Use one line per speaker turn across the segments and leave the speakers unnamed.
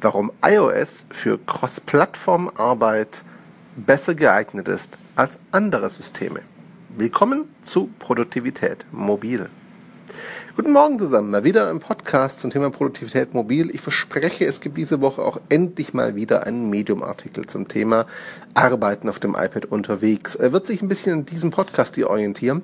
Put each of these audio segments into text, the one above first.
warum iOS für Cross-Plattform-Arbeit besser geeignet ist als andere Systeme. Willkommen zu Produktivität mobil. Guten Morgen zusammen, mal wieder im Podcast zum Thema Produktivität mobil. Ich verspreche, es gibt diese Woche auch endlich mal wieder einen Medium-Artikel zum Thema Arbeiten auf dem iPad unterwegs. Er wird sich ein bisschen in diesem Podcast hier orientieren.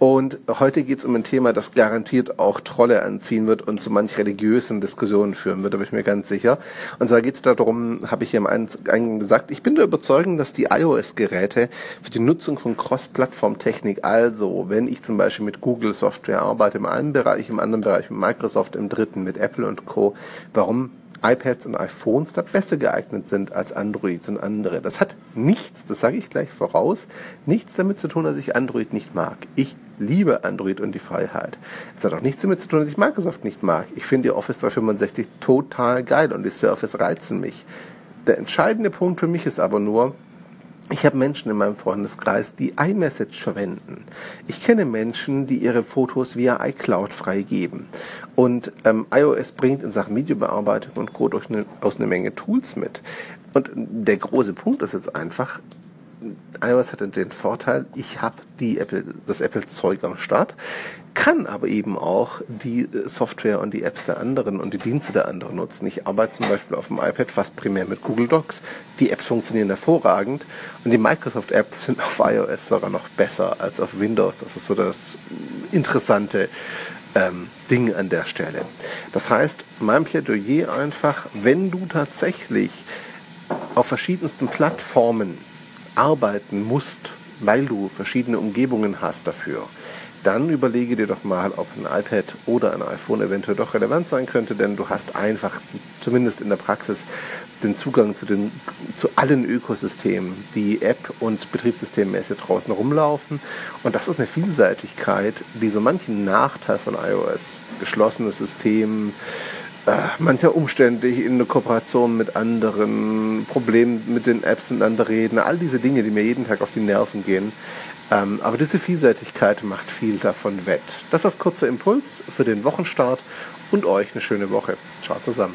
Und heute geht es um ein Thema, das garantiert auch Trolle anziehen wird und zu manch religiösen Diskussionen führen wird, da bin ich mir ganz sicher. Und zwar geht es darum, habe ich hier im Eingang gesagt, ich bin der Überzeugung, dass die iOS-Geräte für die Nutzung von Cross-Plattform-Technik, also wenn ich zum Beispiel mit Google-Software arbeite, einem Bereich, Bereich, im anderen Bereich mit Microsoft, im dritten mit Apple und Co. Warum iPads und iPhones da besser geeignet sind als Android und andere. Das hat nichts, das sage ich gleich voraus, nichts damit zu tun, dass ich Android nicht mag. Ich liebe Android und die Freiheit. Es hat auch nichts damit zu tun, dass ich Microsoft nicht mag. Ich finde die Office 365 total geil und die Surface reizen mich. Der entscheidende Punkt für mich ist aber nur, ich habe Menschen in meinem Freundeskreis, die iMessage verwenden. Ich kenne Menschen, die ihre Fotos via iCloud freigeben. Und ähm, iOS bringt in Sachen Videobearbeitung und Co. durch eine, aus eine Menge Tools mit. Und der große Punkt ist jetzt einfach, iOS hat den Vorteil, ich habe die Apple, das Apple-Zeug am Start, kann aber eben auch die Software und die Apps der anderen und die Dienste der anderen nutzen. Ich arbeite zum Beispiel auf dem iPad fast primär mit Google Docs. Die Apps funktionieren hervorragend und die Microsoft-Apps sind auf iOS sogar noch besser als auf Windows. Das ist so das interessante ähm, Ding an der Stelle. Das heißt, mein Plädoyer einfach, wenn du tatsächlich auf verschiedensten Plattformen arbeiten musst, weil du verschiedene Umgebungen hast dafür, dann überlege dir doch mal, ob ein iPad oder ein iPhone eventuell doch relevant sein könnte, denn du hast einfach, zumindest in der Praxis, den Zugang zu, den, zu allen Ökosystemen, die App- und Betriebssystemmäßig draußen rumlaufen. Und das ist eine Vielseitigkeit, die so manchen Nachteil von iOS, geschlossenes System, mancher umständlich in eine Kooperation mit anderen, Problemen mit den Apps miteinander reden, all diese Dinge, die mir jeden Tag auf die Nerven gehen. Ähm, aber diese Vielseitigkeit macht viel davon wett. Das ist das kurze Impuls für den Wochenstart und euch eine schöne Woche. Ciao zusammen.